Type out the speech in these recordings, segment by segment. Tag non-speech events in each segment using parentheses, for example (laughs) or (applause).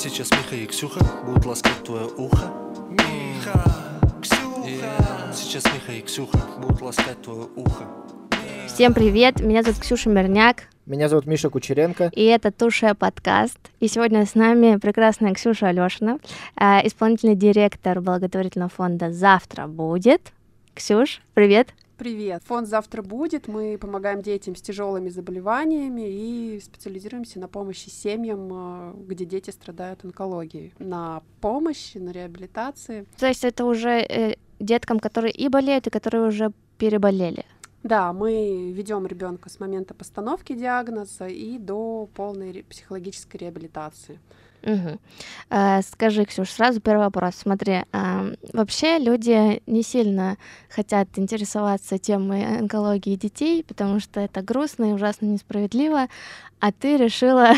Сейчас Миха и Ксюха будут ласкать твое ухо. Миха, Ксюха. Сейчас Миха и Ксюха будут ласкать твое ухо. Всем привет, меня зовут Ксюша Мирняк, Меня зовут Миша Кучеренко. и это Туша подкаст. И сегодня с нами прекрасная Ксюша Алешина, э, исполнительный директор благотворительного фонда «Завтра будет». Ксюш, привет. Привет. Фонд «Завтра будет». Мы помогаем детям с тяжелыми заболеваниями и специализируемся на помощи семьям, э, где дети страдают онкологией. На помощи, на реабилитации. То есть это уже э, деткам, которые и болеют, и которые уже переболели. Да, мы ведем ребенка с момента постановки диагноза и до полной психологической реабилитации. Э, Скажи, Ксюш, сразу первый вопрос. Смотри, а, вообще люди не сильно хотят интересоваться темой онкологии детей, потому что это грустно и ужасно несправедливо, а ты решила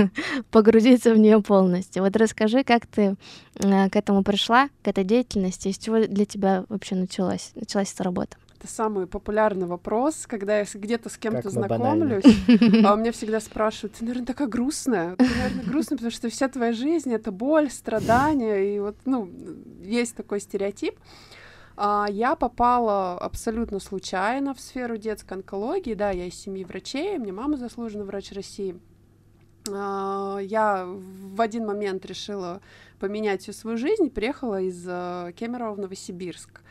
(laughs) погрузиться в нее полностью. Вот расскажи, как ты э, к этому пришла, к этой деятельности, из чего для тебя вообще началась, началась эта работа? Это самый популярный вопрос, когда я где-то с кем-то банально. знакомлюсь, а у меня всегда спрашивают, ты, наверное, такая грустная. Ты, наверное, грустная, потому что вся твоя жизнь — это боль, страдания, и вот, ну, есть такой стереотип. А, Я попала абсолютно случайно в сферу детской онкологии. Да, я из семьи врачей, меня мама заслуженный врач России. А, Я в один момент решила поменять всю свою жизнь приехала из э, Кемерово в Новосибирск.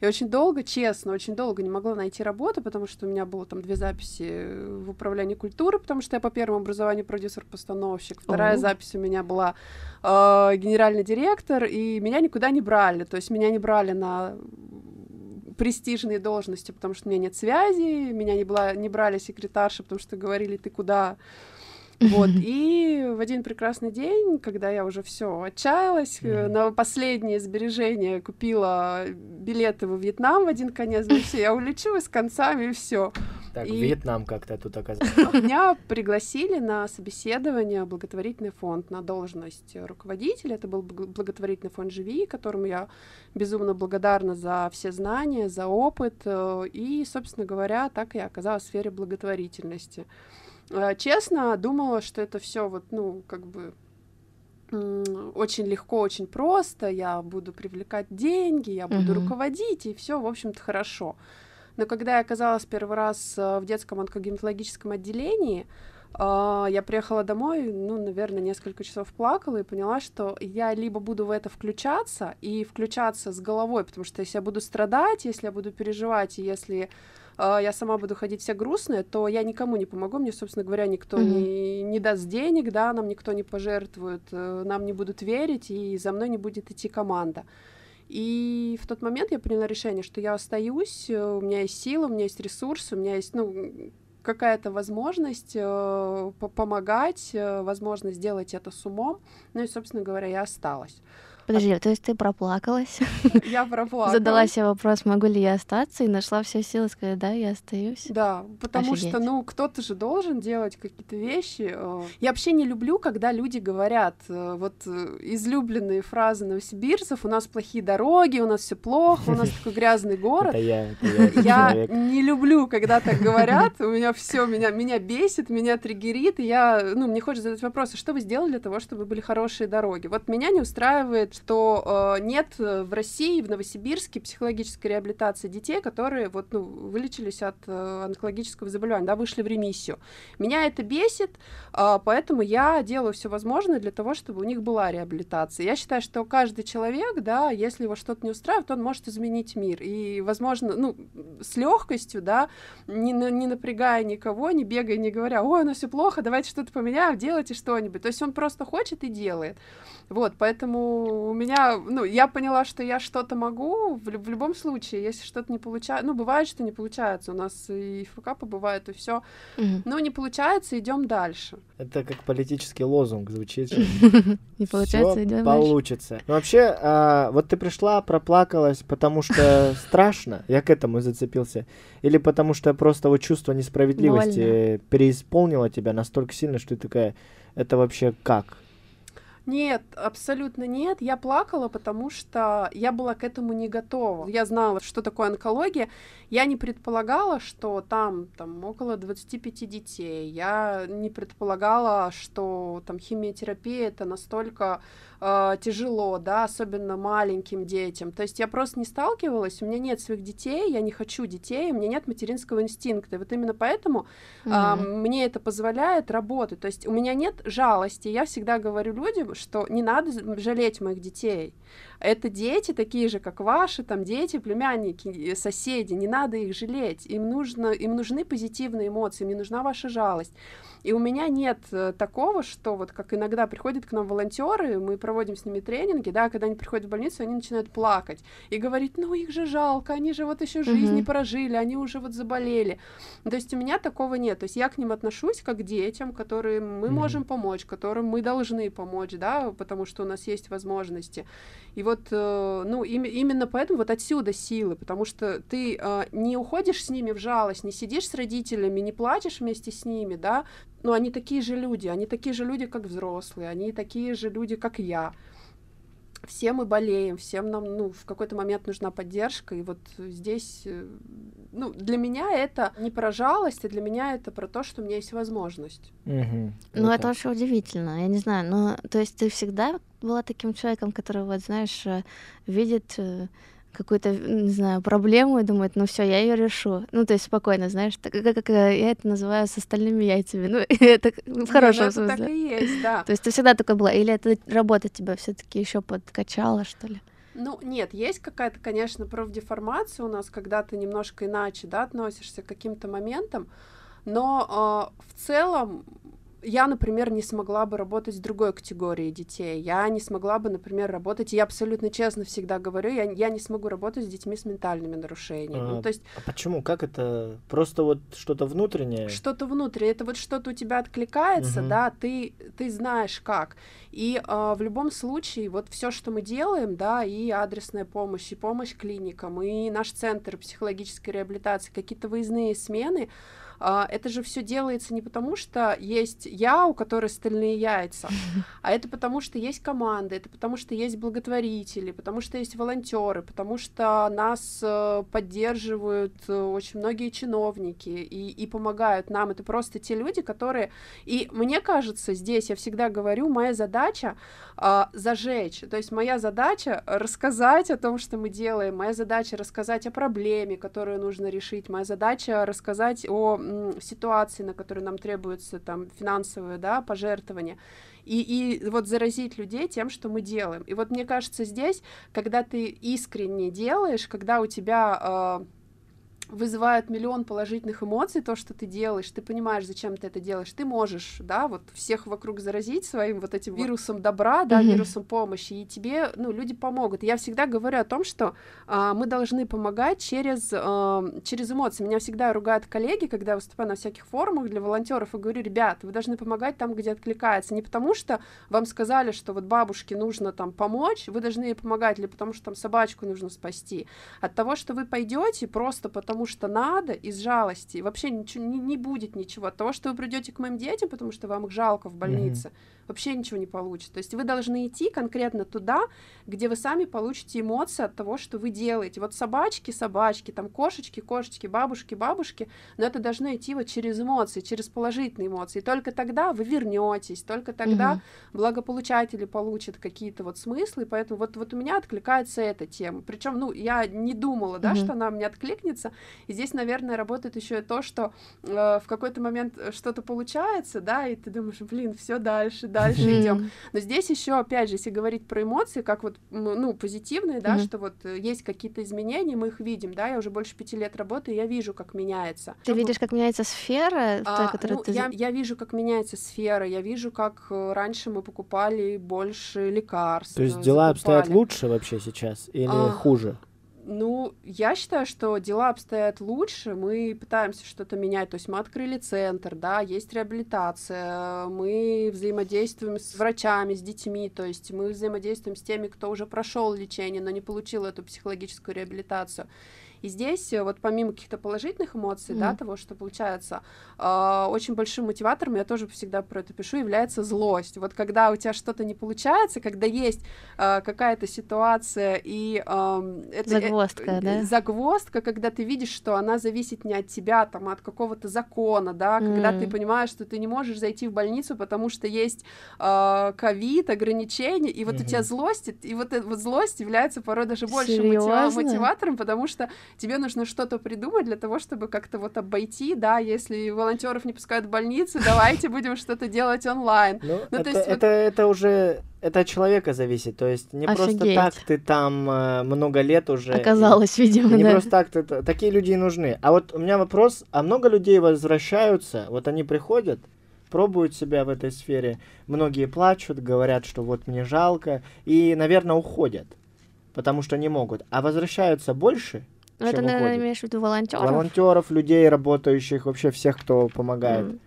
И очень долго, честно, очень долго не могла найти работу, потому что у меня было там две записи в управлении культуры, потому что я по первому образованию продюсер-постановщик. Вторая О. запись у меня была э, генеральный директор, и меня никуда не брали. То есть меня не брали на престижные должности, потому что у меня нет связи, меня не, была, не брали секретарши, потому что говорили, ты куда? Вот, и в один прекрасный день, когда я уже все отчаялась, Мгм. на последние сбережения купила билеты во Вьетнам в один конец, ну все, я улечу и с концами, и все. Так, И- Вьетнам как-то тут оказался. Меня (laughs) пригласили на собеседование в благотворительный фонд на должность руководителя. Это был бл- благотворительный фонд «Живи», которому я безумно благодарна за все знания, за опыт. э, И, собственно говоря, так я оказалась в сфере благотворительности. Э, Честно, думала, что это все вот, ну, как бы очень легко, очень просто, я буду привлекать деньги, я буду Мгм. руководить, и все, в общем-то, хорошо. Но когда я оказалась первый раз э, в детском онкогематологическом отделении, а, я приехала домой, ну, наверное, несколько часов плакала и поняла, что я либо буду в это включаться и включаться с головой, потому что если я буду страдать, если я буду переживать, и если а, я сама буду ходить вся грустная, то я никому не помогу, мне, собственно говоря, никто Мгм. не, не даст денег, да, нам никто не пожертвует, э, нам не будут верить, и за мной не будет идти команда. И в тот момент я приняла решение, что я остаюсь, э, у меня есть сила, у меня есть ресурсы, у меня есть, ну, какая-то возможность э, по- помогать, э, возможность сделать это с умом. Ну и, собственно говоря, я осталась. Подожди, то есть ты проплакалась, Я проплакала. задала себе вопрос, могу ли я остаться, и нашла все силы сказать, да, я остаюсь. Да, потому Офигеть. что, ну, кто-то же должен делать какие-то вещи. э. Я вообще не люблю, когда люди говорят э, вот э, излюбленные фразы новосибирцев, у нас плохие дороги, у нас все плохо, у нас такой грязный (laughs) город. Это я, это я, Я не люблю, когда так говорят. У меня все меня, меня бесит, меня триггерит. И я, ну, мне хочется задать вопрос, а что вы сделали для того, чтобы были хорошие дороги? Вот меня не устраивает, что э, нет э, в России, в Новосибирске психологической реабилитации детей, которые вот, ну, вылечились от э, онкологического заболевания, да, вышли в ремиссию. Меня это бесит, а, поэтому я делаю все возможное для того, чтобы у них была реабилитация. Я считаю, что каждый человек, да, если его что-то не устраивает, он может изменить мир. И, возможно, ну, с легкостью, да, не, не напрягая никого, не бегая, не говоря, ой, у нас все плохо, давайте что-то поменяем, делайте что-нибудь. То есть он просто хочет и делает. Вот, поэтому у меня, ну, я поняла, что я что-то могу в, в любом случае, если что-то не получается, ну, бывает, что не получается, у нас и факапы бывают, и все, Мгм. но не получается, идем дальше. Это как политический лозунг звучит. (laughs) Не получается, идем дальше. получится. Ну, вообще, а, вот ты пришла, проплакалась, потому что (laughs) страшно, я к этому зацепился, или потому что просто вот чувство несправедливости переисполнило тебя настолько сильно, что ты такая, это вообще как? Нет, абсолютно нет. Я плакала, потому что я была к этому не готова. Я знала, что такое онкология. Я не предполагала, что там, там около 25 детей. Я не предполагала, что там химиотерапия это настолько э, тяжело, да, особенно маленьким детям. То есть я просто не сталкивалась, у меня нет своих детей, я не хочу детей, у меня нет материнского инстинкта. И вот именно поэтому mm-hmm. э, мне это позволяет работать. То есть у меня нет жалости. Я всегда говорю людям, что не надо жалеть моих детей. Это дети такие же, как ваши, там дети, племянники, соседи, не надо их жалеть. Им, нужно, им нужны позитивные эмоции, им не нужна ваша жалость. И у меня нет э, такого, что вот как иногда приходят к нам волонтеры, мы проводим с ними тренинги, да, когда они приходят в больницу, они начинают плакать и говорить, ну их же жалко, они же вот еще жизнь не прожили, они уже вот заболели. То есть у меня такого нет. То есть я к ним отношусь как к детям, которым мы можем помочь, которым мы должны помочь, да, потому что у нас есть возможности. И вот, э, ну, им, именно поэтому вот отсюда силы, потому что ты э, не уходишь с ними в жалость, не сидишь с родителями, не плачешь вместе с ними, да, но они такие же люди, они такие же люди, как взрослые, они такие же люди, как я. Все мы болеем, всем нам, ну, в какой-то момент нужна поддержка, и вот здесь, э, ну, для меня это не про жалость, а для меня это про то, что у меня есть возможность. Угу. Ну, это очень удивительно, я не знаю, но, то есть ты всегда была таким человеком, который, вот, знаешь, э, видит э, какую-то, не знаю, проблему и думает, ну все, я ее решу. Ну, то есть спокойно, знаешь, так, как, как я это называю с остальными яйцами. Ну, (laughs) это в хорошем Нет, смысле. Так и есть, да. То есть ты всегда такой была, или это работа тебя все-таки еще подкачала, что ли? Ну, нет, есть какая-то, конечно, профдеформация у нас, когда ты немножко иначе, да, относишься к каким-то моментам, но э, в целом я, например, не смогла бы работать с другой категорией детей. Я не смогла бы, например, работать, я абсолютно честно всегда говорю, я, я не смогу работать с детьми с ментальными нарушениями. А, ну, то есть, а почему? Как это? Просто вот что-то внутреннее? Что-то внутреннее. Это вот что-то у тебя откликается, угу. да, ты, ты знаешь как. И э, в любом случае, вот все, что мы делаем, да, и адресная помощь, и помощь клиникам, и наш центр психологической реабилитации, какие-то выездные смены, это же все делается не потому, что есть я, у которой стальные яйца, (laughs) а это потому, что есть команда, это потому, что есть благотворители, потому что есть волонтеры, потому что нас э, поддерживают э, очень многие чиновники и, и помогают нам. Это просто те люди, которые... И мне кажется, здесь я всегда говорю, моя задача э, зажечь. То есть моя задача рассказать о том, что мы делаем, моя задача рассказать о проблеме, которую нужно решить, моя задача рассказать о ситуации, на которые нам требуется там финансовые, да, пожертвования, и, и вот заразить людей тем, что мы делаем. И вот мне кажется, здесь, когда ты искренне делаешь, когда у тебя э, вызывает миллион положительных эмоций, то, что ты делаешь, ты понимаешь, зачем ты это делаешь, ты можешь, да, вот всех вокруг заразить своим вот этим вирусом добра, да, mm-hmm. вирусом помощи, и тебе, ну, люди помогут. Я всегда говорю о том, что а, мы должны помогать через, а, через эмоции. Меня всегда ругают коллеги, когда я выступаю на всяких форумах для волонтеров, и говорю, ребят, вы должны помогать там, где откликается, не потому что вам сказали, что вот бабушке нужно там помочь, вы должны ей помогать, или потому что там собачку нужно спасти, от того, что вы пойдете просто потому потому что надо, из жалости, вообще ничего, не, не будет ничего. От того, что вы придете к моим детям, потому что вам их жалко в больнице, mm-hmm вообще ничего не получится. То есть вы должны идти конкретно туда, где вы сами получите эмоции от того, что вы делаете. Вот собачки, собачки, там кошечки, кошечки, бабушки, бабушки, но это должно идти вот через эмоции, через положительные эмоции. И только тогда вы вернетесь, только тогда угу. благополучатели получат какие-то вот смыслы, поэтому вот, вот у меня откликается эта тема. Причем, ну, я не думала, да, угу. что она мне откликнется. И здесь, наверное, работает еще и то, что э, в какой-то момент что-то получается, да, и ты думаешь, блин, все дальше, дальше mm-hmm. идем. Но здесь еще, опять же, если говорить про эмоции, как вот, ну, позитивные, да, mm-hmm. что вот э, есть какие-то изменения, мы их видим, да, я уже больше пяти лет работаю, я вижу, как меняется. Ты видишь, как меняется сфера, а, та, которая ну, ты... я, я вижу, как меняется сфера, я вижу, как э, раньше мы покупали больше лекарств. То есть дела закупали. обстоят лучше вообще сейчас или а, хуже? Ну, я считаю, что дела обстоят лучше, мы пытаемся что-то менять, то есть мы открыли центр, да, есть реабилитация, мы взаимодействуем с врачами, с детьми, то есть мы взаимодействуем с теми, кто уже прошел лечение, но не получил эту психологическую реабилитацию. И здесь э, вот помимо каких-то положительных эмоций, mm. да, того, что получается, э, очень большим мотиватором, я тоже всегда про это пишу, является злость. Вот когда у тебя что-то не получается, когда есть э, какая-то ситуация и э, это, загвоздка, э, да? Загвоздка, когда ты видишь, что она зависит не от тебя, там, а от какого-то закона, да, mm. когда ты понимаешь, что ты не можешь зайти в больницу, потому что есть э, ковид, ограничения, и вот mm-hmm. у тебя злость, и вот эта вот злость является порой даже больше мотива- мотиватором, потому что тебе нужно что-то придумать для того, чтобы как-то вот обойти, да, если волонтеров не пускают в больницу, (laughs) давайте будем что-то делать онлайн. Ну, ну это, это, это уже это от человека зависит, то есть не Офигеть. просто так ты там э, много лет уже. Оказалось, и, видимо, и да. Не просто так, ты, такие люди и нужны. А вот у меня вопрос, а много людей возвращаются, вот они приходят, пробуют себя в этой сфере, многие плачут, говорят, что вот мне жалко, и, наверное, уходят, потому что не могут. А возвращаются больше, ну, это, наверное, имеешь в виду волонтеров? Волонтеров, людей, работающих, вообще всех, кто помогает. Mm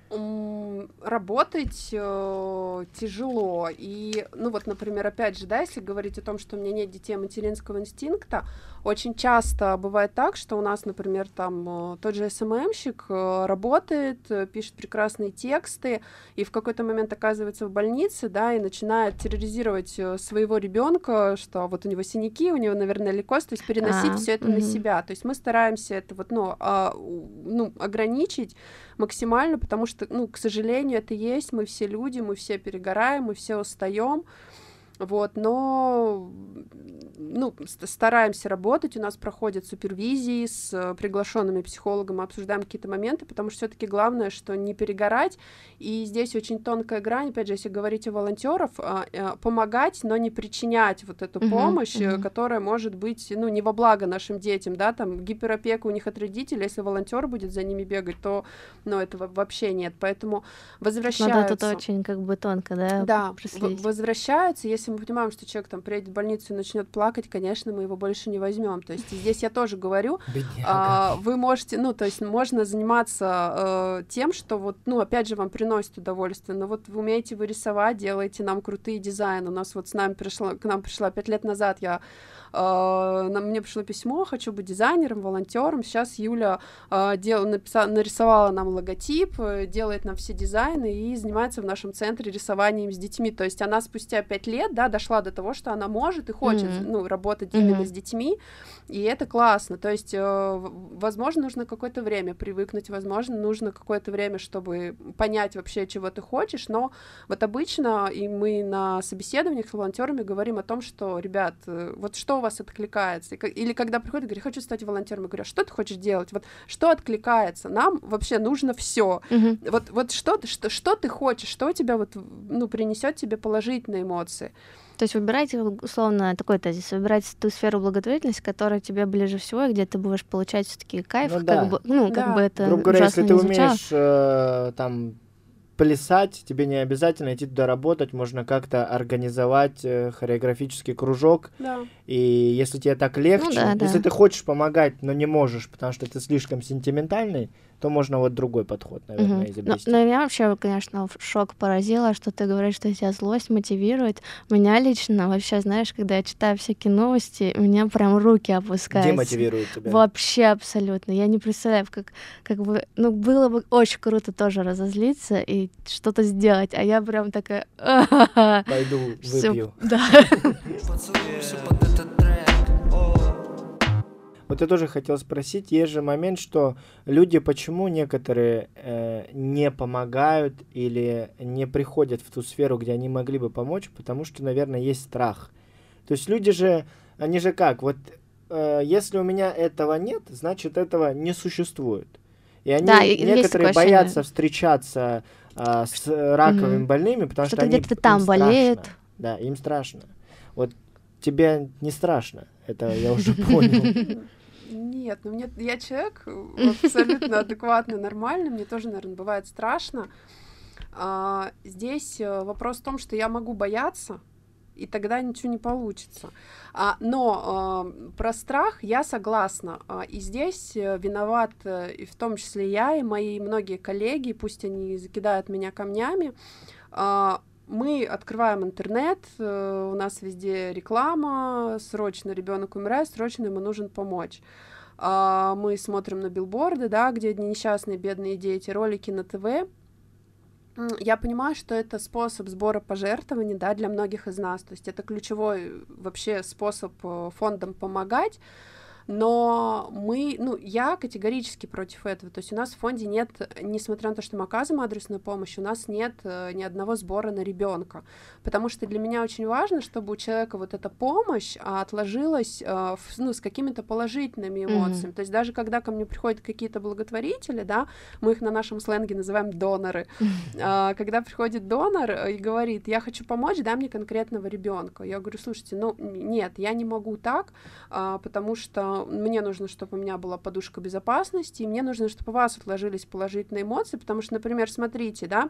работать э, тяжело. И, ну вот, например, опять же, да, если говорить о том, что у меня нет детей материнского инстинкта, очень часто бывает так, что у нас, например, там э, тот же СММщик э, работает, э, пишет прекрасные тексты, и в какой-то момент оказывается в больнице, да, и начинает терроризировать своего ребенка, что вот у него синяки, у него, наверное, лейкоз, то есть переносить а, все это угу. на себя. То есть мы стараемся это вот, ну, а, ну, ограничить максимально, потому что, ну, к сожалению, это есть, мы все люди, мы все перегораем, мы все устаем, вот, но ну, стараемся работать, у нас проходят супервизии с э, приглашенными психологами, обсуждаем какие-то моменты, потому что все-таки главное, что не перегорать, и здесь очень тонкая грань, опять же, если говорить о волонтеров, а, э, помогать, но не причинять вот эту uh-huh, помощь, uh-huh. которая может быть, ну, не во благо нашим детям, да, там гиперопека у них от родителей, если волонтер будет за ними бегать, то, ну, этого вообще нет, поэтому возвращаются. Надо тут очень как бы тонко, да, Да, возвращаются, если мы понимаем, что человек там приедет в больницу и начнет плакать, конечно, мы его больше не возьмем. То есть здесь я тоже говорю, а, вы можете, ну, то есть можно заниматься э, тем, что вот, ну, опять же, вам приносит удовольствие, но вот вы умеете вы рисовать, делаете нам крутые дизайны. У нас вот с нами пришла, к нам пришла пять лет назад, я Uh, мне пришло письмо, хочу быть дизайнером, волонтером. Сейчас Юля uh, дел, написала, нарисовала нам логотип, э, делает нам все дизайны и занимается в нашем центре рисованием с детьми. То есть она спустя пять лет, да, дошла до того, что она может и хочет, mm-hmm. ну, работать mm-hmm. именно с детьми, и это классно. То есть, uh, возможно, нужно какое-то время привыкнуть, возможно, нужно какое-то время, чтобы понять вообще, чего ты хочешь, но вот обычно и мы на собеседованиях с волонтерами говорим о том, что, ребят, э, вот что у вас откликается. Или когда приходят, говорят, хочу стать волонтером, я говорю, а что ты хочешь делать? Вот что откликается? Нам вообще нужно все. Угу. Вот, вот что, что, что ты хочешь, что у тебя вот, ну, принесет тебе положительные эмоции. То есть выбирайте, условно, такой тезис, выбирайте ту сферу благотворительности, которая тебе ближе всего, где ты будешь получать все таки кайф, ну, как да. бы, ну, да. как бы это Грубо говоря, если ты умеешь э, там плясать, тебе не обязательно идти туда работать, можно как-то организовать э, хореографический кружок. Да. И если тебе так легче, ну, да, если да. ты хочешь помогать, но не можешь, потому что ты слишком сентиментальный, то можно вот другой подход, наверное, угу. изобрести. Но, но меня вообще, конечно, шок поразило, что ты говоришь, что тебя злость мотивирует. Меня лично вообще, знаешь, когда я читаю всякие новости, у меня прям руки опускаются. Демотивирует тебя. Вообще абсолютно. Я не представляю, как, как бы, ну, было бы очень круто тоже разозлиться и что-то сделать, а я прям такая... (laughs) Пойду выпью. Да. Вот я тоже хотел спросить, есть же момент, что люди почему некоторые э, не помогают или не приходят в ту сферу, где они могли бы помочь, потому что, наверное, есть страх. То есть люди же, они же как, вот э, если у меня этого нет, значит этого не существует. И они да, некоторые боятся встречаться э, с раковыми mm больными, потому что, что они где-то там болеют. Да, им страшно. Вот тебе не страшно, это я уже (laughs) понял. (laughs) Нет, ну мне я человек (laughs) абсолютно адекватный, нормальный, мне тоже, наверное, бывает страшно. А, здесь э, вопрос в том, что я могу бояться, и тогда ничего не получится. А, но а, про страх я согласна. А, и здесь э, виноват э, и в том числе я и мои многие коллеги, пусть они закидают меня камнями. А, мы открываем интернет, у нас везде реклама, срочно ребенок умирает, срочно ему нужен помочь. а, мы смотрим на билборды, да, где несчастные бедные дети, ролики на ТВ, я понимаю, что это способ сбора пожертвований, да, для многих из нас, то есть это ключевой вообще способ э, фондам помогать, но мы, ну, я категорически против этого, то есть у нас в фонде нет, несмотря на то, что мы оказываем адресную помощь, у нас нет э, ни одного сбора на ребенка, потому что для меня очень важно, чтобы у человека вот эта помощь а, отложилась, э, ну, с какими-то положительными эмоциями, mm-hmm. то есть даже когда ко мне приходят какие-то благотворители, да, мы их на нашем сленге называем доноры, mm-hmm. (laughs) когда приходит донор и говорит, я хочу помочь, дай мне конкретного ребенка, я говорю, слушайте, ну, нет, я не могу так, а, потому что мне нужно, чтобы у меня была подушка безопасности, и мне нужно, чтобы у вас отложились положительные эмоции, потому что, например, смотрите, да, а,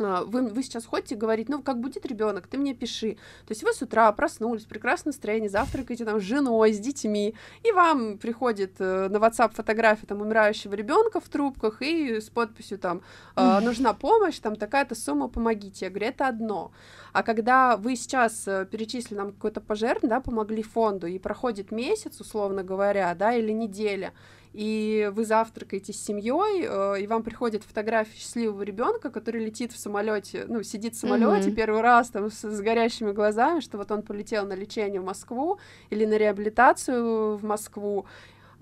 вы, вы сейчас ходите говорить, ну, как будет ребенок, ты мне пиши. То есть вы с утра проснулись, прекрасное настроение, завтракаете там с женой, с детьми, и вам приходит э, на WhatsApp фотография там умирающего ребенка в трубках и с подписью там э, нужна помощь, там такая-то сумма, помогите. Я говорю, это одно. А когда вы сейчас э, перечислили нам какой-то пожертвование, да, помогли фонду, и проходит месяц, условно говоря, да, или неделя, и вы завтракаете с семьей, э, и вам приходит фотография счастливого ребенка, который летит в самолете, ну, сидит в самолете mm-hmm. первый раз там с, с горящими глазами, что вот он полетел на лечение в Москву или на реабилитацию в Москву,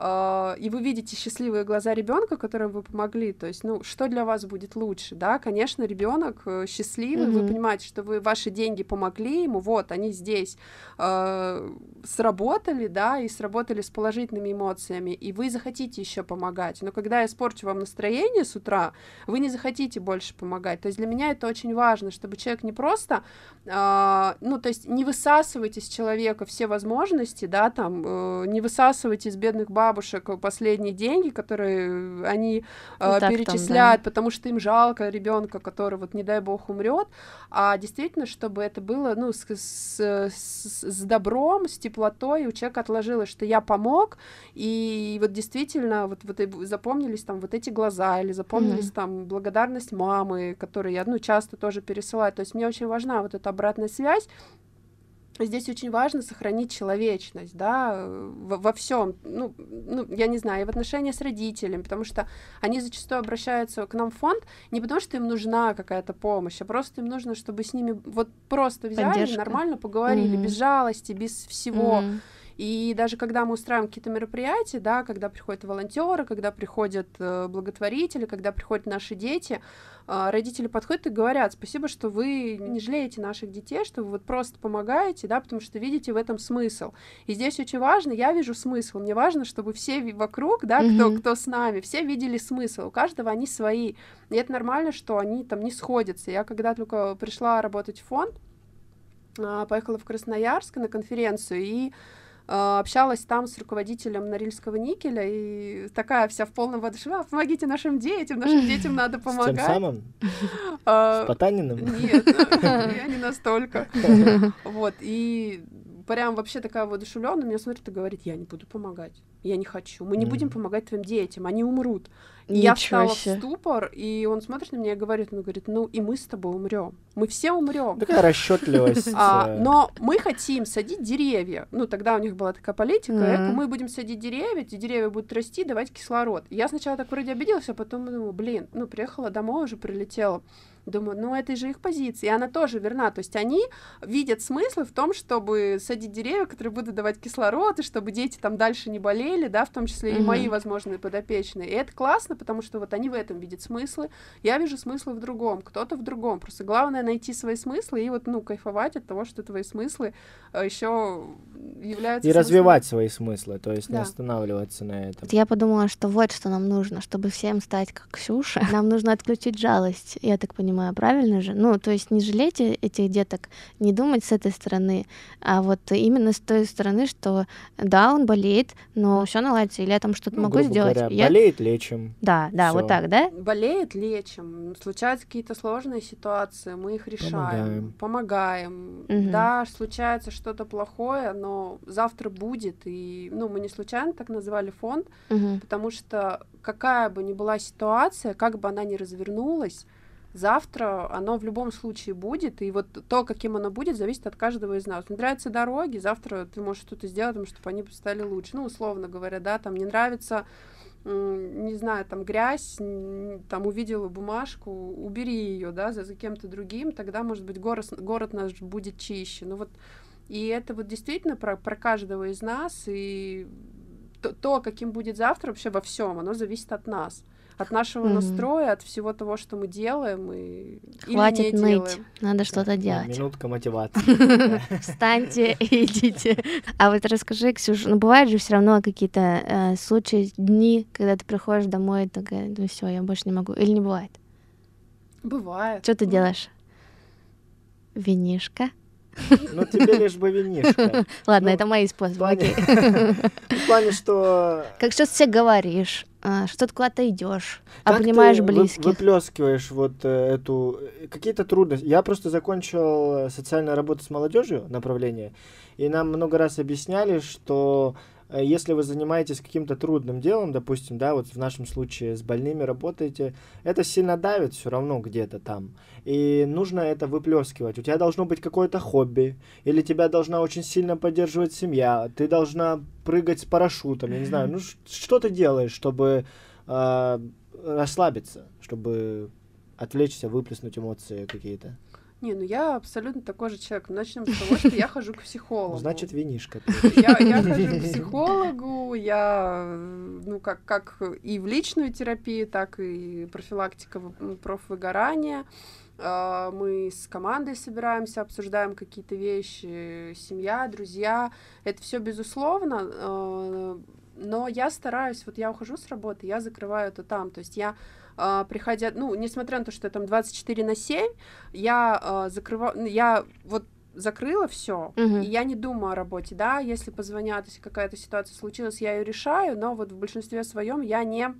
и вы видите счастливые глаза ребенка, которым вы помогли, то есть, ну, что для вас будет лучше, да, конечно, ребенок э, счастливый, mm-hmm. вы понимаете, что вы ваши деньги помогли ему, вот, они здесь э, сработали, да, и сработали с положительными эмоциями, и вы захотите еще помогать, но когда я испорчу вам настроение с утра, вы не захотите больше помогать, то есть для меня это очень важно, чтобы человек не просто, э, ну, то есть не высасывайте из человека все возможности, да, там, э, не высасывайте из бедных баб бабушек последние деньги, которые они э, перечисляют, там, да. потому что им жалко ребенка, который вот не дай бог умрет, а действительно, чтобы это было ну с, с, с, с добром, с теплотой, у человека отложилось, что я помог, и вот действительно вот вот запомнились там вот эти глаза или запомнились mm-hmm. там благодарность мамы, которую я ну часто тоже пересылаю, то есть мне очень важна вот эта обратная связь здесь очень важно сохранить человечность, да, во, во всем, ну, ну, я не знаю, и в отношении с родителями, потому что они зачастую обращаются к нам в фонд не потому, что им нужна какая-то помощь, а просто им нужно, чтобы с ними вот просто взяли, Поддержка. нормально поговорили, mm-hmm. без жалости, без всего. Mm-hmm. И даже когда мы устраиваем какие-то мероприятия, да, когда приходят волонтеры, когда приходят э, благотворители, когда приходят наши дети, э, родители подходят и говорят, спасибо, что вы не жалеете наших детей, что вы вот просто помогаете, да, потому что видите в этом смысл. И здесь очень важно, я вижу смысл, мне важно, чтобы все вокруг, да, mm-hmm. кто, кто с нами, все видели смысл, у каждого они свои. И это нормально, что они там не сходятся. Я когда только пришла работать в фонд, э, поехала в Красноярск на конференцию, и а, общалась там с руководителем Норильского никеля, и такая вся в полном воодушевлении, «А, помогите нашим детям, нашим детям надо помогать. С тем самым? А, с Потаниным? Нет, (laughs) я не настолько. (laughs) Вот, и прям вообще такая воодушевленная, меня смотрит и говорит, я не буду помогать, я не хочу, мы не mm. будем помогать твоим детям, они умрут. И я встала себе. в ступор, и он смотрит на меня и говорит, он говорит, ну и мы с тобой умрем, мы все умрем. Такая расчетливость. (laughs) А, но мы хотим садить деревья. Ну тогда у них была такая политика, мы будем садить деревья, эти деревья будут расти, давать кислород. Я сначала так вроде обиделась, а потом думаю, блин, ну приехала домой уже прилетела. Думаю, ну это же их позиция, и она тоже верна. То есть они видят смысл в том, чтобы садить деревья, которые будут давать кислород, и чтобы дети там дальше не болели, да, в том числе и мои возможные подопечные. И это классно, потому что вот они в этом видят смыслы. Я вижу смыслы в другом, кто-то в другом. Просто главное найти свои смыслы и вот, ну, кайфовать от того, что твои смыслы э, еще являются... И развивать свои смыслы, то есть да. не останавливаться на этом. Я подумала, что вот что нам нужно, чтобы всем стать как Ксюша. Нам нужно отключить жалость, я так понимаю понимаю, правильно же? Ну, то есть не жалеть этих деток, не думать с этой стороны, а вот именно с той стороны, что да, он болеет, но все наладится, или я там что-то ну, могу сделать. Говоря, я... Болеет, лечим. Да, да, Всё. вот так, да? Болеет, лечим. Случаются какие-то сложные ситуации, мы их решаем, помогаем. помогаем. Угу. Да, случается что-то плохое, но завтра будет, и, ну, мы не случайно так называли фонд, угу. потому что какая бы ни была ситуация, как бы она ни развернулась, завтра оно в любом случае будет, и вот то, каким оно будет, зависит от каждого из нас. Не нравятся дороги, завтра ты можешь что-то сделать, чтобы они стали лучше. Ну, условно говоря, да, там не нравится не знаю, там грязь, там увидела бумажку, убери ее, да, за, за кем-то другим, тогда, может быть, город, город наш будет чище. Ну вот, и это вот действительно про, про каждого из нас, и то, то, каким будет завтра вообще во всем, оно зависит от нас от нашего mm-hmm. настроя, от всего того, что мы делаем и Хватит или не ныть, делаем. надо что-то делать. Минутка мотивации. (laughs) Встаньте и идите. А вот расскажи, Ксюша, ну бывают же все равно какие-то э, случаи, дни, когда ты приходишь домой и такая, ну все, я больше не могу. Или не бывает? Бывает. Что ты делаешь? Винишка. Ну, тебе лишь бы винишка. (laughs) Ладно, Ну, это мои способы. В плане, (laughs) в плане, что Как что-то себе говоришь, что ты куда-то идешь, как обнимаешь ты близких. выплескиваешь вот э, эту э, какие-то трудности. Я просто закончил э, социальную работу с молодежью направление, и нам много раз объясняли, что если вы занимаетесь каким-то трудным делом, допустим, да, вот в нашем случае с больными работаете, это сильно давит все равно где-то там. И нужно это выплескивать. У тебя должно быть какое-то хобби, или тебя должна очень сильно поддерживать семья, ты должна прыгать с парашютом, я не знаю, ну что ты делаешь, чтобы а, расслабиться, чтобы отвлечься, выплеснуть эмоции какие-то. Не, ну я абсолютно такой же человек. Начнем с того, что я хожу к психологу. Значит, винишка. Я, я хожу к психологу, я, ну, как, как и в личную терапию, так и профилактика профвыгорания. А, Мы с командой собираемся, обсуждаем какие-то вещи, семья, друзья. Это все безусловно, э, но я стараюсь, вот я ухожу с работы, я закрываю это там. То есть я а, приходя, ну, несмотря на то, что я там 24 на 7, я закрываю, я вот закрыла все, Мгм. и я не думаю о работе, да, если позвонят, если какая-то ситуация случилась, я ее решаю, но вот в большинстве своем я не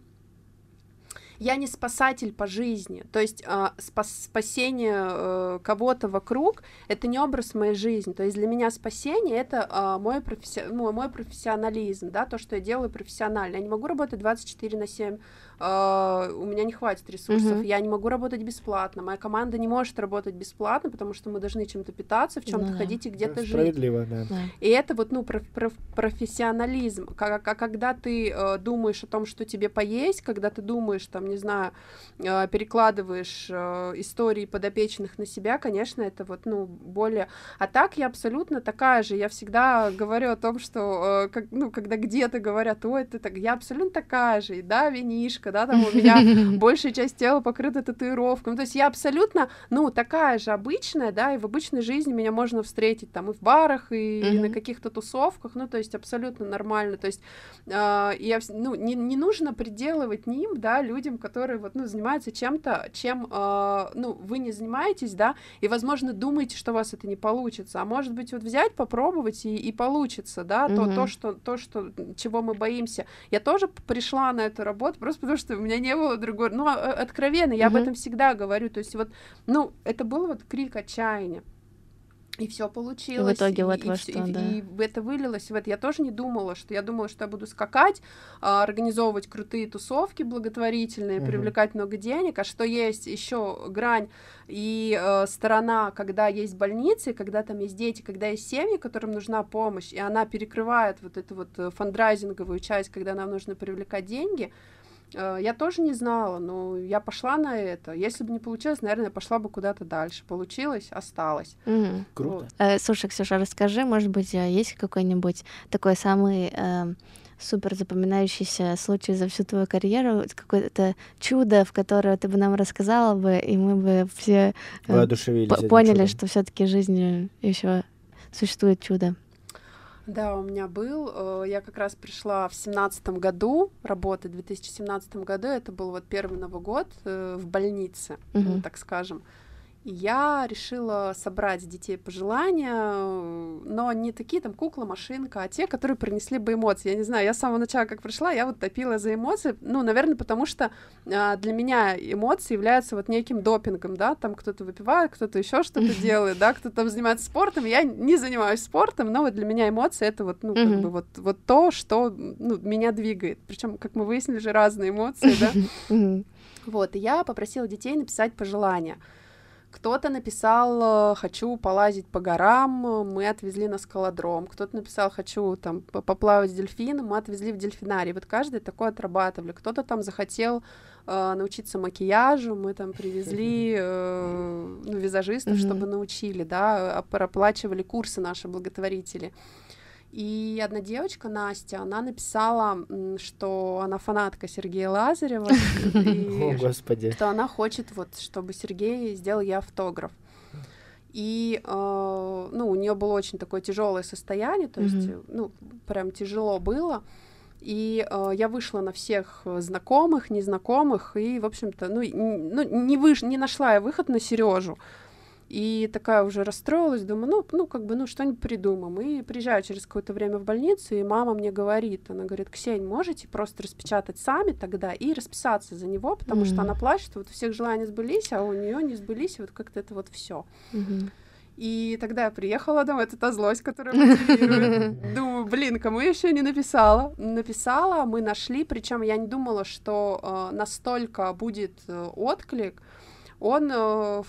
я не спасатель по жизни, то есть а, спас- спасение э, кого-то вокруг это не образ моей жизни, то есть для меня спасение это а, мой, професси... ну, мой профессионализм, да, то, что я делаю профессионально. Я не могу работать 24 на 7, а, у меня не хватит ресурсов, Мгм. я не могу работать бесплатно, моя команда не может работать бесплатно, потому что мы должны чем-то питаться, в чем-то Ну да. ходить и где-то жить. Справедливо, да. Да. И это вот, ну, проф- проф- профессионализм. Как, как- когда ты э, думаешь о том, что тебе поесть, когда ты думаешь, там, не знаю, э, перекладываешь э, истории подопечных на себя, конечно, это вот, ну, более... А так я абсолютно такая же. Я всегда говорю о том, что, э, как, ну, когда где-то говорят, ой, ты так... Я абсолютно такая же. И да, винишка, да, там у меня (laughs) большая часть тела покрыта татуировками. То есть я абсолютно, ну, такая же обычная, да, и в обычной жизни меня можно встретить там и в барах, и, и на каких-то тусовках, ну, то есть абсолютно нормально. То есть а, я, ну, не, не нужно приделывать ним, да, людям, которые вот, ну, занимаются чем-то, чем, а, ну, вы не занимаетесь, да, и, возможно, думаете, что у вас это не получится, а может быть, вот взять, попробовать и, и получится, да, то, то, что, то, что, чего мы боимся. Я тоже пришла на эту работу просто потому, что у меня не было другой, ну, а- а- откровенно, я об Мгм. этом всегда говорю, то есть вот, ну, это был вот крик отчаяния. И все получилось. итоге вот и во всё- что, и, да. и это вылилось в это. Я тоже не думала, что я думала, что я буду скакать, а, организовывать крутые тусовки благотворительные, Мгм. привлекать много денег, а что есть еще грань и э, сторона, когда есть больницы, когда там есть дети, когда есть семьи, которым нужна помощь, и она перекрывает вот эту вот э, фандрайзинговую часть, когда нам нужно привлекать деньги. Э, Я тоже не знала, но я пошла на это. Если бы не получилось, наверное, я пошла бы куда-то дальше. Получилось, осталось. Мгм. Круто. Вот. Э, Слушай, Ксюша, расскажи, может быть, э, есть какой-нибудь такой самый э, супер запоминающийся случай за всю твою карьеру, какое-то чудо, в которое ты бы нам рассказала бы, и мы бы все э, поняли, чудом. что все-таки в жизни еще существует чудо. Да, у меня был. э, Я как раз пришла в семнадцатом году работать, в 2017 году. Это был вот первый Новый год э, в больнице, Мгм. так скажем. И я решила собрать детей пожелания, э, но не такие там кукла, машинка, а те, которые принесли бы эмоции. Я не знаю, я с самого начала, как пришла, я вот топила за эмоции. Ну, наверное, потому что а, для меня эмоции являются вот неким допингом, да, там кто-то выпивает, кто-то еще что-то делает, да, кто-то там занимается спортом. Я не занимаюсь спортом, но вот для меня эмоции это вот, ну, как бы вот, вот то, что ну, меня двигает. Причем, как мы выяснили, же разные эмоции, да. (laughs) Вот, и я попросила детей написать пожелания. Кто-то написал «хочу полазить по горам», мы отвезли на скалодром. Кто-то написал «хочу там поплавать с дельфином», мы отвезли в дельфинарий. Вот каждый такой отрабатывали. Кто-то там захотел э, научиться макияжу, мы там привезли э, ну, визажистов, mm-hmm. чтобы научили, да, проплачивали курсы наши благотворители. И одна девочка, Настя, она написала, что она фанатка Сергея Лазарева. (laughs) О, Господи. Что она хочет, вот, чтобы Сергей сделал ей автограф. И, э, ну, у нее было очень такое тяжелое состояние, то есть, ну, прям тяжело было. И э, я вышла на всех знакомых, незнакомых, и, в общем-то, ну, ну не, выш... не нашла я выход на Сережу. И такая уже расстроилась, думаю, ну, ну как бы, ну, что-нибудь придумаем. И приезжаю через какое-то время в больницу, и мама мне говорит, она говорит, Ксень, можете просто распечатать сами тогда и расписаться за него, потому mm-hmm. что она плачет, вот у всех желания сбылись, а у нее не сбылись, вот как-то это вот все. Mm-hmm. И тогда я приехала домой, это та злость, которая мотивирует. Думаю, блин, кому я еще не написала? Написала, мы нашли, причем я не думала, что э, настолько будет э, отклик, он, э,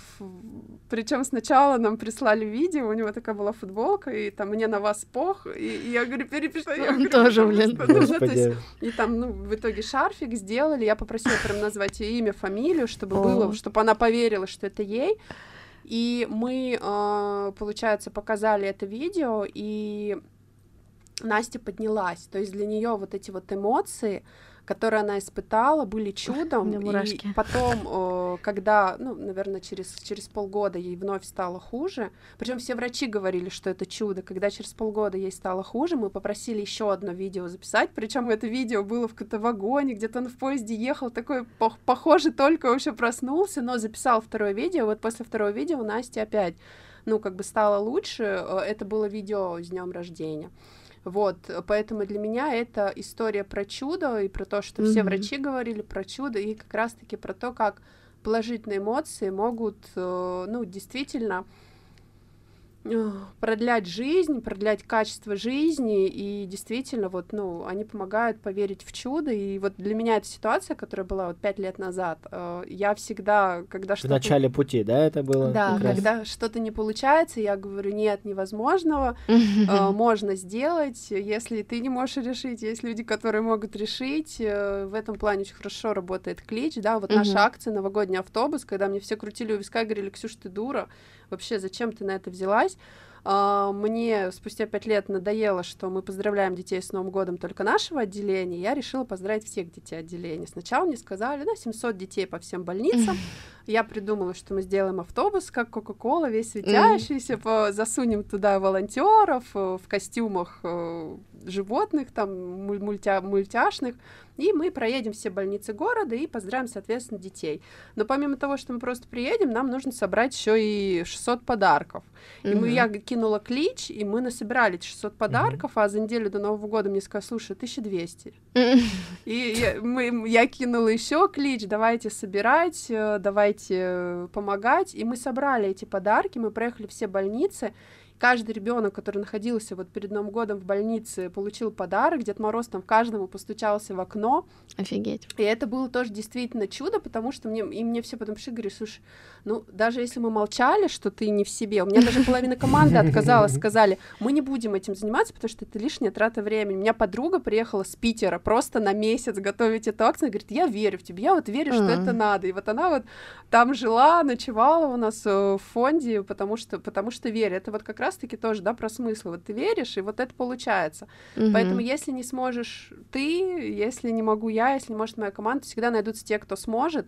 причем сначала нам прислали видео, у него такая была футболка, и там мне на вас пох, и, и я говорю, перепиши. Я говорю, тоже, блин. Ну, ну, есть, и там, ну, в итоге шарфик сделали, я попросила прям назвать ее имя, фамилию, чтобы О. было, чтобы она поверила, что это ей. И мы, э, получается, показали это видео, и Настя поднялась. То есть для нее вот эти вот эмоции, которые она испытала, были чудом. И потом, э, когда, ну, наверное, через, через полгода ей вновь стало хуже, причем все врачи говорили, что это чудо, когда через полгода ей стало хуже, мы попросили еще одно видео записать, причем это видео было в каком-то вагоне, где-то он в поезде ехал, такой похоже, только вообще проснулся, но записал второе видео, вот после второго видео Настя опять, ну, как бы стало лучше, э, это было видео с днем рождения. Вот, поэтому для меня это история про чудо и про то, что mm-hmm. все врачи говорили про чудо, и как раз-таки про то, как положительные эмоции могут, э, ну, действительно продлять жизнь, продлять качество жизни, и действительно, вот, ну, они помогают поверить в чудо, и вот для меня эта ситуация, которая была вот пять лет назад, э, я всегда, когда что-то... В начале пути, да, это было? Да, когда что-то не получается, я говорю, нет, невозможного, (laughs) э, можно сделать, если ты не можешь решить, есть люди, которые могут решить, э, в этом плане очень хорошо работает клич, да, вот наша акция «Новогодний автобус», когда мне все крутили у виска и говорили, Ксюш, ты дура, вообще зачем ты на это взялась? Uh, мне спустя пять лет надоело, что мы поздравляем детей с Новым годом только нашего отделения, я решила поздравить всех детей отделения. Сначала мне сказали, да, 700 детей по всем больницам. Я придумала, что мы сделаем автобус, как Кока-Кола, весь светящийся, по, засунем туда волонтеров э, в костюмах э, животных, там, мультя мультяшных, и мы проедем все больницы города и поздравим, соответственно, детей. Но помимо того, что мы просто приедем, нам нужно собрать еще и 600 подарков. И мы, я кинула клич, и мы насобирали 600 подарков, а за неделю до Нового года мне сказали, слушай, 1200. И я, мы, я кинула еще клич, давайте собирать, э, давайте помогать. И мы собрали эти подарки, мы проехали все больницы, каждый ребенок, который находился вот перед Новым годом в больнице, получил подарок, Дед Мороз там каждому постучался в окно. Офигеть. И это было тоже действительно чудо, потому что мне, и мне все потом пришли, говорят, слушай, ну, даже если мы молчали, что ты не в себе, у меня даже половина команды отказалась, сказали, мы не будем этим заниматься, потому что это лишняя трата времени. У меня подруга приехала с Питера просто на месяц готовить эту акцию, говорит, я верю в тебя, я вот верю, что это надо. И вот она вот там жила, ночевала у нас э, в фонде, потому что, потому что верю. Это вот как раз раз-таки тоже, да, про смысл. Вот ты веришь, и вот это получается. Угу. Поэтому если не сможешь ты, если не могу я, если не может моя команда, всегда найдутся те, кто сможет.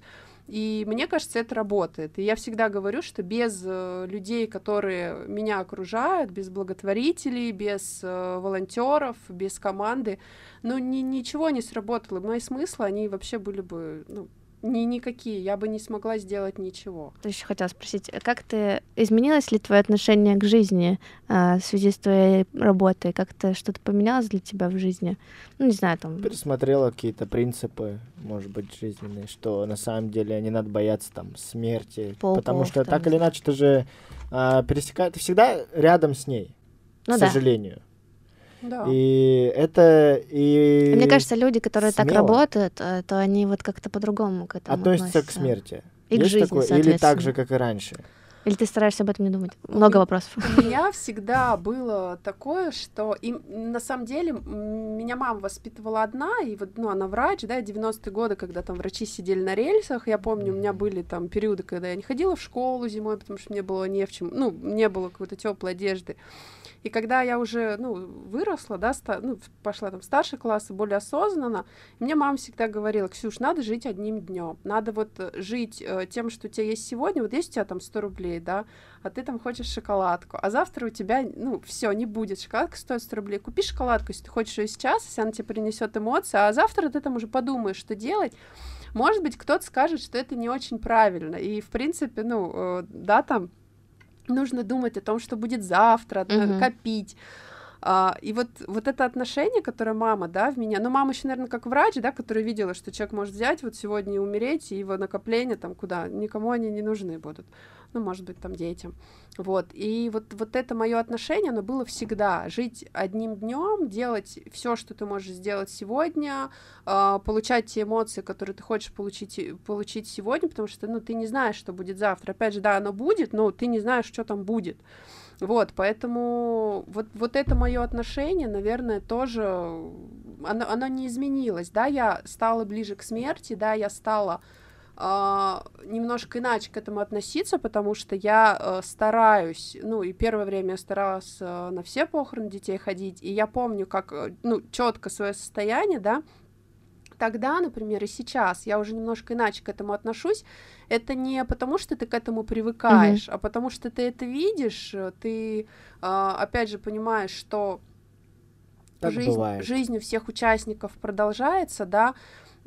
И мне кажется, это работает. И я всегда говорю, что без э, людей, которые меня окружают, без благотворителей, без э, волонтеров, без команды, ну, ни, ничего не сработало. Мои смыслы, они вообще были бы ну, ни никакие, я бы не смогла сделать ничего. Еще хотела спросить, как ты изменилось ли твое отношение к жизни а, в связи с твоей работой? Как-то что-то поменялось для тебя в жизни? Ну, не знаю, там... Пересмотрела какие-то принципы, может быть, жизненные, что на самом деле не надо бояться там смерти, Пауков, потому что там, так или иначе ты же а, пересекаешь, ты всегда рядом с ней, ну, к да. сожалению. Да. И это и Мне кажется, люди, которые так смело. работают, э, то они вот как-то по-другому к этому относятся к смерти. И к Есть жизни, такое? Или так же, как и раньше? Или ты стараешься об этом не думать? Много вопросов. У меня всегда было такое, что и на самом деле меня мама воспитывала одна, и вот, ну, она врач, да, 90-е годы, когда там врачи сидели на рельсах, я помню, у меня были там периоды, когда я не ходила в школу зимой, потому что мне было не в чем, ну, не было какой-то теплой одежды. И когда я уже, ну, выросла, да, ста- ну, пошла там в старший класс и более осознанно, мне мама всегда говорила, Ксюш, надо жить одним днем, надо вот э, жить э, тем, что у тебя есть сегодня, вот есть у тебя там 100 рублей, да, а ты там хочешь шоколадку, а завтра у тебя, ну, все, не будет, шоколадка стоит 100 рублей, купи шоколадку, если ты хочешь ее сейчас, если она тебе принесет эмоции, а завтра ты там уже подумаешь, что делать, может быть, кто-то скажет, что это не очень правильно, и, в принципе, ну, э, да, там, нужно думать о том, что будет завтра, Мгм. копить. А, и вот, вот это отношение, которое мама, да, в меня, ну, мама еще, наверное, как врач, да, которая видела, что человек может взять вот сегодня и умереть, и его накопления там куда, никому они не нужны будут, ну, может быть, там детям, вот, и вот, вот это мое отношение, оно было всегда, жить одним днем, делать все, что ты можешь сделать сегодня, а, получать те эмоции, которые ты хочешь получить, и- получить сегодня, потому что, ну, ты не знаешь, что будет завтра, опять же, да, оно будет, но ты не знаешь, что там будет, вот, поэтому вот, вот это мое отношение, наверное, тоже оно, оно не изменилось, да, я стала ближе к смерти, да, я стала немножко иначе к этому относиться, потому что я э, стараюсь, ну и первое время я старалась э, на все похороны детей ходить, и я помню, как, э, ну, четко свое состояние, да, тогда, например, и сейчас я уже немножко иначе к этому отношусь. Это не потому, что ты к этому привыкаешь, а потому что ты это видишь, ты, а, опять же, понимаешь, что Так жизнь, бывает. жизнь у всех участников продолжается, да.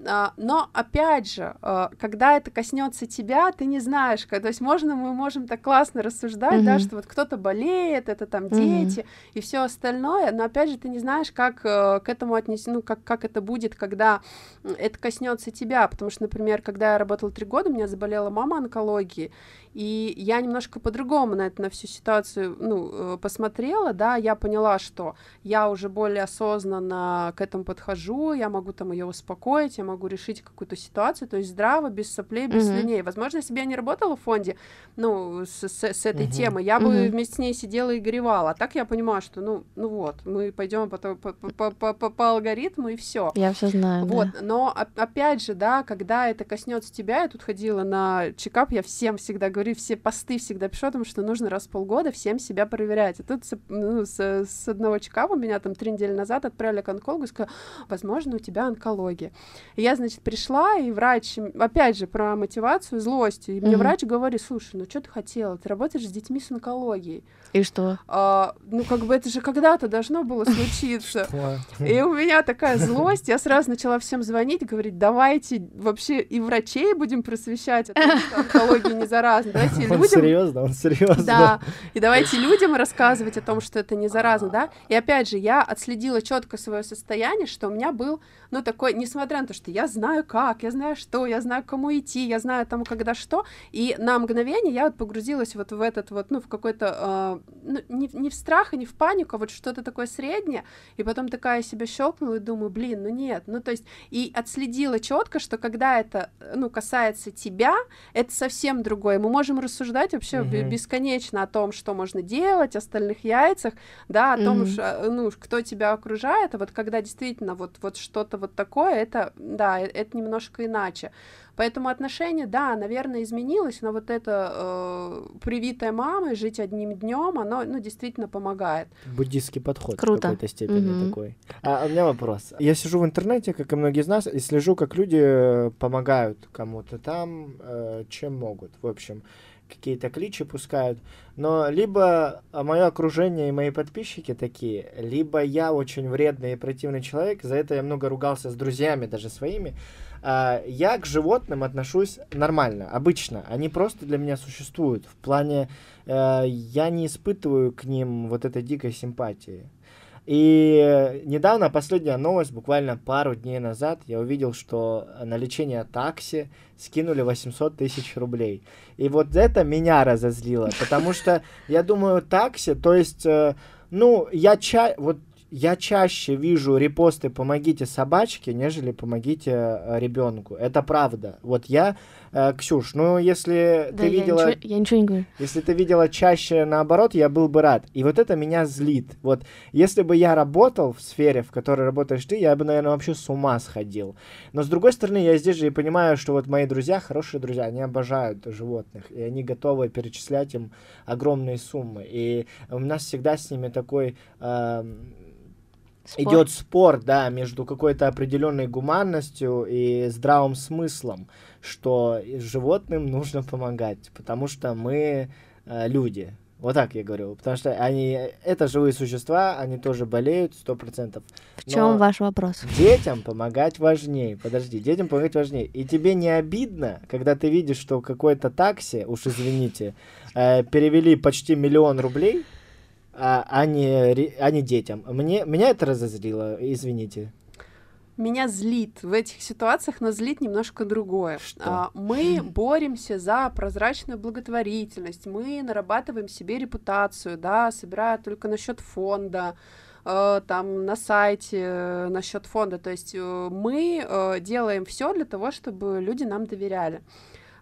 А, Но опять же, а, когда это коснется тебя, ты не знаешь, то есть можно мы можем так классно рассуждать, да, Мгм. что вот кто-то болеет, это там дети и все остальное, но опять же ты не знаешь, как э, к этому отнести, ну как как это будет, когда это коснется тебя, потому что, например, когда я работала три года, у меня заболела мама онкологией, и я немножко по-другому на это на всю ситуацию, ну э, посмотрела, да, я поняла, что я уже более осознанно к этому подхожу, я могу там ее успокоить, я могу решить какую-то ситуацию, то есть здраво, без соплей, без Мгм. слюней. Возможно, если бы я не работала в фонде, ну, с, с- с этой Мгм. темой, я бы Мгм. вместе с ней сидела и горевала. А так я понимаю, что, ну, ну вот, мы пойдем по, по, по, по, по- по алгоритму и все. Я все знаю. да. Вот, но оп- опять же, да, когда это коснется тебя, я тут ходила на чекап, я всем всегда говорю, все посты всегда пишу, потому что нужно раз в полгода всем себя проверять. И тут с, ну, с, с одного чекапа меня там три недели назад отправили к онкологу и сказали, возможно, у тебя онкология. И я, значит, пришла, и врач, опять же, про мотивацию, злость, и мне Мгм. врач говорит, слушай, ну что ты хотела, ты работаешь с детьми с онкологией. И что? А, ну, как бы это же когда-то должно было случиться. (laughs) И у меня такая злость, я сразу начала всем звонить, говорить, давайте вообще и врачей будем просвещать о том, что онкология не заразна, давайте и Он людям... серьезно, он серьезно. Да, и давайте людям рассказывать о том, что это не заразно, да. И опять же, я отследила четко свое состояние, что у меня был, ну, такой, несмотря на то, что я знаю как, я знаю что, я знаю, к кому идти, я знаю там, когда что, и на мгновение я вот погрузилась вот в этот вот, ну, в какой-то, а, ну, не, не в страх и не в панику, а вот что-то такое среднее, и потом такая себя щелкнула и думаю, блин, ну нет, ну, то есть, и отследила четко, что когда это, ну, касается тебя, это совсем другое. Мы можем рассуждать вообще Мгм. бесконечно о том, что можно делать, остальных яйцах, да, о том, а, ну, кто тебя окружает, а вот когда действительно вот, вот что-то вот такое, это, да, э- это немножко иначе. Поэтому отношение, да, наверное, изменилось, но вот это э, привитое мамой, жить одним днем, оно, ну, действительно помогает. Буддийский подход Круто. в какой-то степени Мгм. такой. А у меня вопрос. Я сижу в интернете, как и многие из нас, и слежу, как люди э, помогают кому-то там, э, чем могут. В общем, какие-то кличи пускают. Но либо мое окружение и мои подписчики такие, либо я очень вредный и противный человек, за это я много ругался с друзьями, даже своими. А, Я к животным отношусь нормально, обычно. Они просто для меня существуют. В плане, э, я не испытываю к ним вот этой дикой симпатии. И э, недавно, последняя новость, буквально пару дней назад, я увидел, что на лечение такси скинули 800 тысяч рублей. И вот это меня разозлило, потому что я думаю, такси, то есть, э, ну, я чай, вот я чаще вижу репосты «помогите собачке», нежели «помогите э, ребенку». Это правда. Вот я, э, Ксюш, ну если Да, ты я видела... ничего, я ничего не говорю. Если ты видела чаще наоборот, я был бы рад. И вот это меня злит. Вот если бы я работал в сфере, в которой работаешь ты, я бы, наверное, вообще с ума сходил. Но с другой стороны, я здесь же и понимаю, что вот мои друзья, хорошие друзья, они обожают животных, и они готовы перечислять им огромные суммы. И у нас всегда с ними такой эм, Спор. идет спор, да, между какой-то определенной гуманностью и здравым смыслом, что животным нужно помогать, потому что мы э, люди. Вот так я говорю, потому что они, это живые существа, они тоже болеют, сто процентов. В чем Но ваш вопрос? Детям помогать важнее. Подожди, детям помогать важнее. И тебе не обидно, когда ты видишь, что какой-то такси, уж извините, э, перевели почти миллион рублей, а, а, не, а не детям. Мне, меня это разозлило, извините. Меня злит в этих ситуациях, но злит немножко другое. Что? А, Мы боремся за прозрачную благотворительность, мы нарабатываем себе репутацию, да, собирая только на счет фонда, э, там на сайте э, на счет фонда. То есть э, мы делаем все для того, чтобы люди нам доверяли.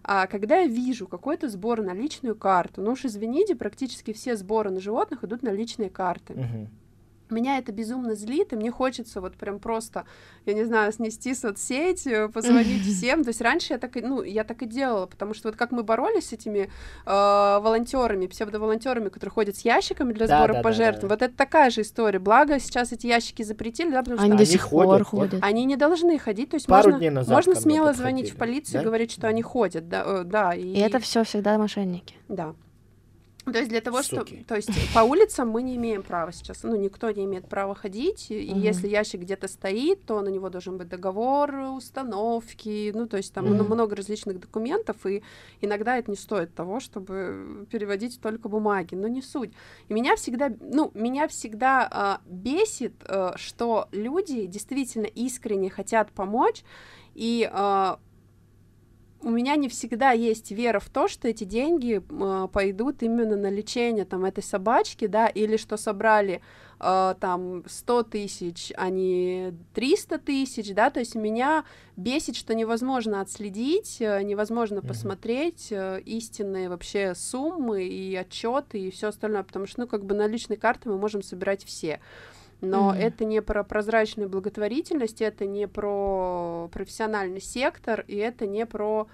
А когда я вижу какой-то сбор на личную карту, ну уж извините, практически все сборы на животных идут на личные карты. Мгм. Меня это безумно злит, и мне хочется вот прям просто, я не знаю, снести соцсеть, э, (laughs) позвонить всем. То есть раньше я так и, ну, я так и делала, потому что вот как мы боролись с этими э, волонтерами, псевдоволонтерами, которые ходят с ящиками для Да, сбора да, да, пожертв, да. вот это такая же история. Благо сейчас эти ящики запретили, да, потому что Они они до сих пор ходят, ходят. они не должны ходить, то есть Пару можно, дней назад можно смело звонить в полицию да? и говорить, что они ходят, да, э, да, И это все всегда мошенники. да. То есть для того, Суки. что... То есть по улицам мы не имеем права сейчас. Ну, никто не имеет права ходить. И Мгм. если ящик где-то стоит, то на него должен быть договор установки. Ну, то есть там Мгм. много различных документов. И иногда это не стоит того, чтобы переводить только бумаги. Но не суть. И меня всегда... Ну, меня всегда а, бесит, а, что люди действительно искренне хотят помочь. И... а, у меня не всегда есть вера в то, что эти деньги э, пойдут именно на лечение там этой собачки, да, или что собрали э, там 100 тысяч, а не 300 тысяч, да, то есть меня бесит, что невозможно отследить, э, невозможно Мгм. посмотреть э, истинные вообще суммы и отчеты и все остальное, потому что, ну, как бы наличные карты мы можем собирать все. Но Мгм. это не про прозрачную благотворительность, это не про профессиональный сектор, и это не про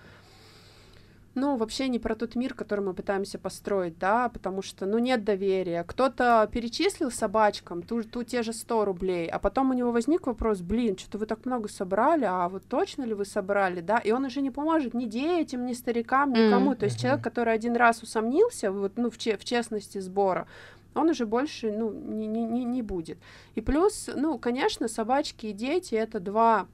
ну, вообще не про тот мир, который мы пытаемся построить, да, потому что, ну, нет доверия. Кто-то перечислил собачкам ту, ту те же 100 рублей, а потом у него возник вопрос, блин, что-то вы так много собрали, а вот точно ли вы собрали, да, и он уже не поможет ни детям, ни старикам, никому. Мгм. То есть человек, который один раз усомнился, вот, ну, в, че- в честности сбора, он уже больше, ну, не, не, не, не будет. И плюс, ну, конечно, собачки и дети — это два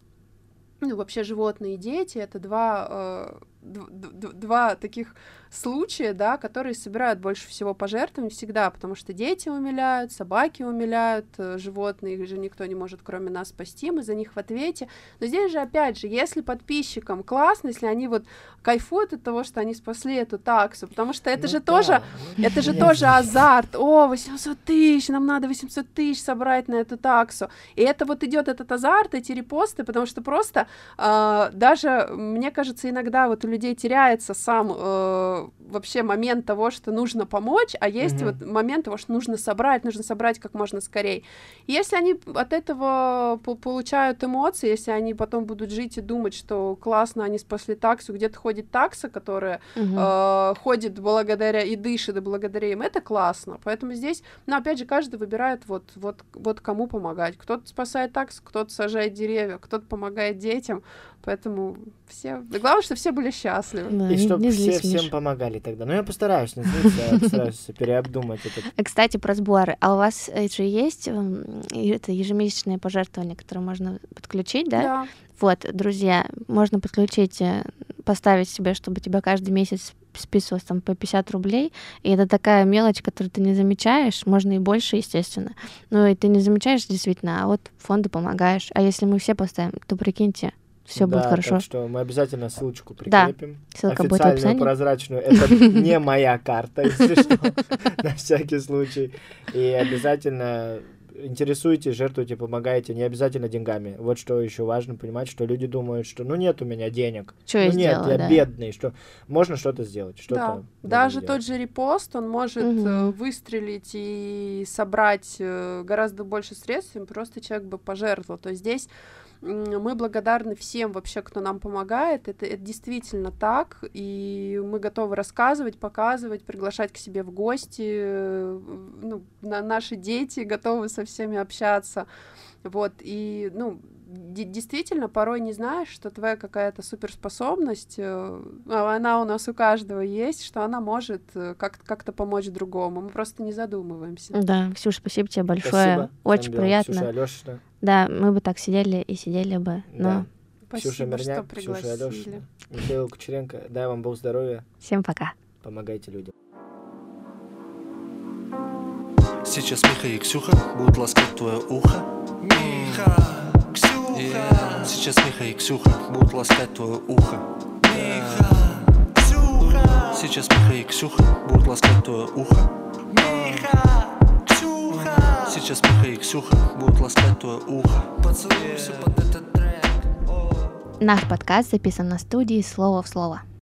ну, вообще животные и дети это два, э, д- д- два таких случая, да, которые собирают больше всего пожертвований всегда, потому что дети умиляют, собаки умиляют, э, животные их же никто не может кроме нас спасти, мы за них в ответе. Но здесь же, опять же, если подписчикам классно, если они вот кайфуют от того, что они спасли эту таксу, потому что это Ну же да, тоже это же тоже азарт. О, 800 тысяч, нам надо 800 тысяч собрать на эту таксу. И это вот идет этот азарт, эти репосты, потому что просто а, даже, мне кажется, иногда вот у людей теряется сам э, вообще момент того, что нужно помочь, а есть Мгм. вот момент того, что нужно собрать, нужно собрать как можно скорее. И Если они от этого по- получают эмоции, если они потом будут жить и думать, что классно, они спасли таксу, где-то ходит такса, которая Мгм. э, ходит благодаря и дышит и благодаря им, это классно. Поэтому здесь, ну, опять же, каждый выбирает вот, вот, вот кому помогать. Кто-то спасает такс, кто-то сажает деревья, кто-то помогает детям. Поэтому все... Главное, что все были счастливы. Да, И чтобы все злись, всем помогали тогда. Ну, я постараюсь, злиться, я постараюсь переобдумать этот Э, (laughs) Кстати, про сборы. А у вас э, же есть м, и это ежемесячное пожертвование, которое можно подключить, да? Да. Вот, друзья, можно подключить, э, поставить себе, чтобы тебя каждый месяц списывалось там по 50 рублей, и это такая мелочь, которую ты не замечаешь, можно и больше, естественно, но и ты не замечаешь действительно, а вот фонды помогаешь, а если мы все поставим, то прикиньте, все будет Да, хорошо. Так что мы обязательно ссылочку Да, прикрепим. ссылка будет в Официальную, описании. прозрачную. Это (laughs) не моя карта, если что, (laughs) на всякий случай. И обязательно интересуетесь, жертвуете, помогаете, не обязательно деньгами. Вот что еще важно понимать, что люди думают, что ну нет у меня денег, Что ну я нет, сделала, я да. бедный, что можно что-то сделать, Да, что-то. можно даже сделать. тот же репост, он может Мгм. выстрелить и собрать э, гораздо больше средств, чем просто человек бы пожертвовал. То есть здесь мы благодарны всем вообще, кто нам помогает. Это, это действительно так, и мы готовы рассказывать, показывать, приглашать к себе в гости. э, Ну, на, наши дети готовы со всеми общаться. Вот, и, ну, действительно, порой не знаешь, что твоя какая-то суперспособность, э, а она у нас у каждого есть, что она может э, как- как-то помочь другому. Мы просто не задумываемся. Да, Ксюш, спасибо тебе большое. Спасибо. Очень дело. приятно. Ксюша Да, мы бы так сидели и сидели бы. Но Да. Спасибо, Ксюша что Мирняк, Ксюша пригласили. Алешина, Михаил Кучеренко. Дай вам Бог здоровья, всем пока. помогайте людям. Сейчас Миха и Ксюха будут ласкать твое ухо. Миха, Ксюха. Сейчас Миха и Ксюха будут ласкать твое ухо. Миха, Ксюха. Сейчас Миха и Ксюха будут ласкать твое ухо. Миха, Ксюха. Сейчас Миха и Ксюха будут ласкать твое ухо. Поцелуйся под этот трек. Наш подкаст записан на студии «Слово в слово».